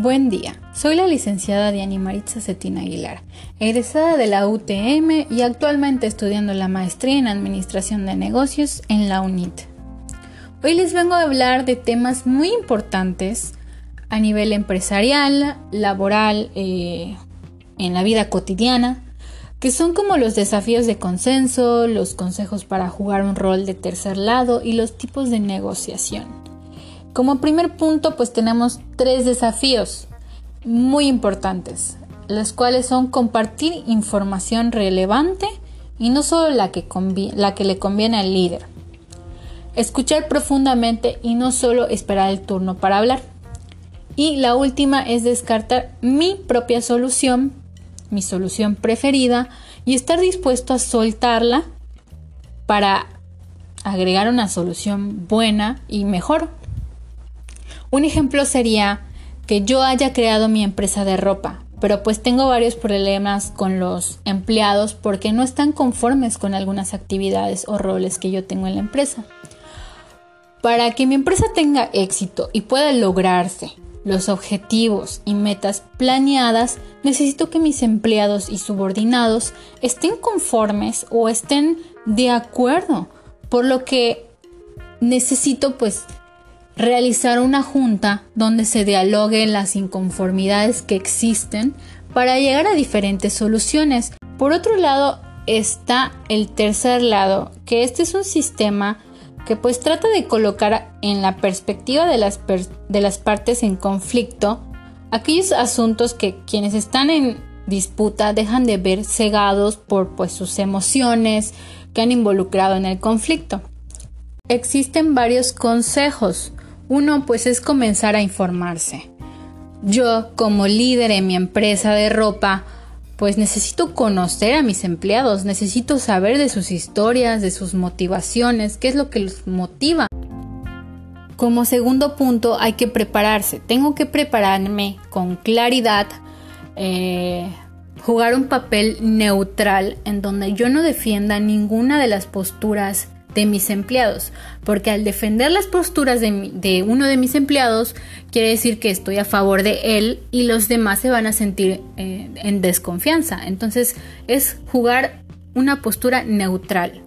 Buen día, soy la licenciada Diana Maritza Cetina Aguilar, egresada de la UTM y actualmente estudiando la maestría en Administración de Negocios en la UNIT. Hoy les vengo a hablar de temas muy importantes a nivel empresarial, laboral, eh, en la vida cotidiana, que son como los desafíos de consenso, los consejos para jugar un rol de tercer lado y los tipos de negociación. Como primer punto, pues tenemos tres desafíos muy importantes, los cuales son compartir información relevante y no solo la que, la que le conviene al líder. Escuchar profundamente y no solo esperar el turno para hablar. Y la última es descartar mi propia solución, mi solución preferida, y estar dispuesto a soltarla para agregar una solución buena y mejor. Un ejemplo sería que yo haya creado mi empresa de ropa, pero pues tengo varios problemas con los empleados porque no están conformes con algunas actividades o roles que yo tengo en la empresa. Para que mi empresa tenga éxito y pueda lograrse los objetivos y metas planeadas, necesito que mis empleados y subordinados estén conformes o estén de acuerdo, por lo que necesito pues realizar una junta donde se dialoguen las inconformidades que existen para llegar a diferentes soluciones. Por otro lado está el tercer lado, que este es un sistema que pues trata de colocar en la perspectiva de las, de las partes en conflicto aquellos asuntos que quienes están en disputa dejan de ver cegados por pues sus emociones que han involucrado en el conflicto. Existen varios consejos uno pues es comenzar a informarse. Yo como líder en mi empresa de ropa pues necesito conocer a mis empleados, necesito saber de sus historias, de sus motivaciones, qué es lo que los motiva. Como segundo punto hay que prepararse, tengo que prepararme con claridad, eh, jugar un papel neutral en donde yo no defienda ninguna de las posturas de mis empleados, porque al defender las posturas de, uno de mis empleados, quiere decir que estoy a favor de él y los demás se van a sentir eh, en desconfianza. Entonces es jugar una postura neutral.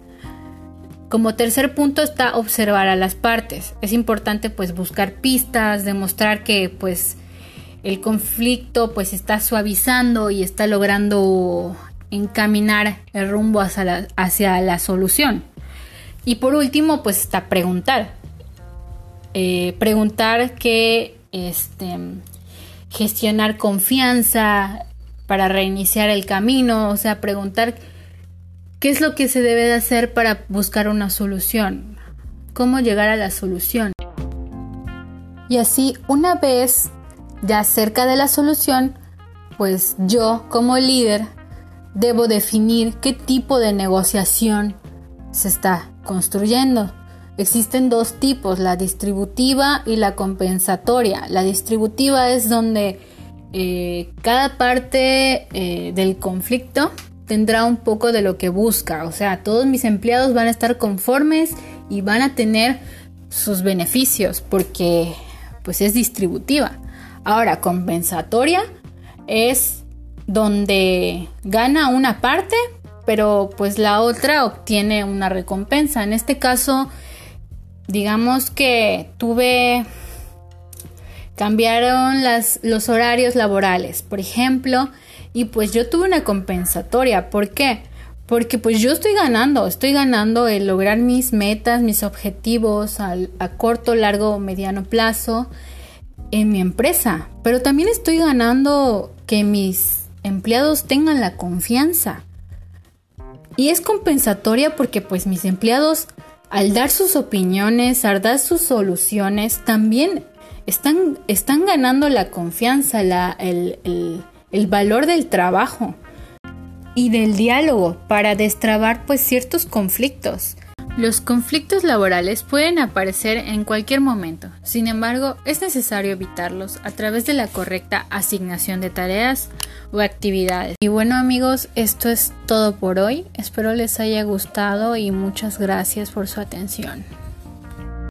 Como tercer punto está observar a las partes. Es importante pues buscar pistas, demostrar que pues el conflicto pues está suavizando y está logrando encaminar el rumbo hacia hacia la solución. Y por último, pues está preguntar. Eh, preguntar que este, gestionar confianza para reiniciar el camino, o sea, preguntar qué es lo que se debe de hacer para buscar una solución, cómo llegar a la solución. Y así, una vez ya cerca de la solución, pues yo como líder debo definir qué tipo de negociación se está construyendo. Existen dos tipos, la distributiva y la compensatoria. La distributiva es donde eh, cada parte eh, del conflicto tendrá un poco de lo que busca. O sea, todos mis empleados van a estar conformes y van a tener sus beneficios porque pues es distributiva. Ahora, compensatoria es donde gana una parte pero pues la otra obtiene una recompensa. En este caso, digamos que tuve cambiaron los horarios laborales, por ejemplo, y pues yo tuve una compensatoria. ¿Por qué? Porque pues yo estoy ganando, estoy ganando el lograr mis metas, mis objetivos a corto, largo mediano plazo en mi empresa, pero también estoy ganando que mis empleados tengan la confianza y es compensatoria porque pues mis empleados al dar sus opiniones, al dar sus soluciones, también están, están ganando la confianza, la, el, el, el valor del trabajo y del diálogo para destrabar pues ciertos conflictos. Los conflictos laborales pueden aparecer en cualquier momento, sin embargo es necesario evitarlos a través de la correcta asignación de tareas o actividades. Y bueno amigos, esto es todo por hoy, espero les haya gustado y muchas gracias por su atención.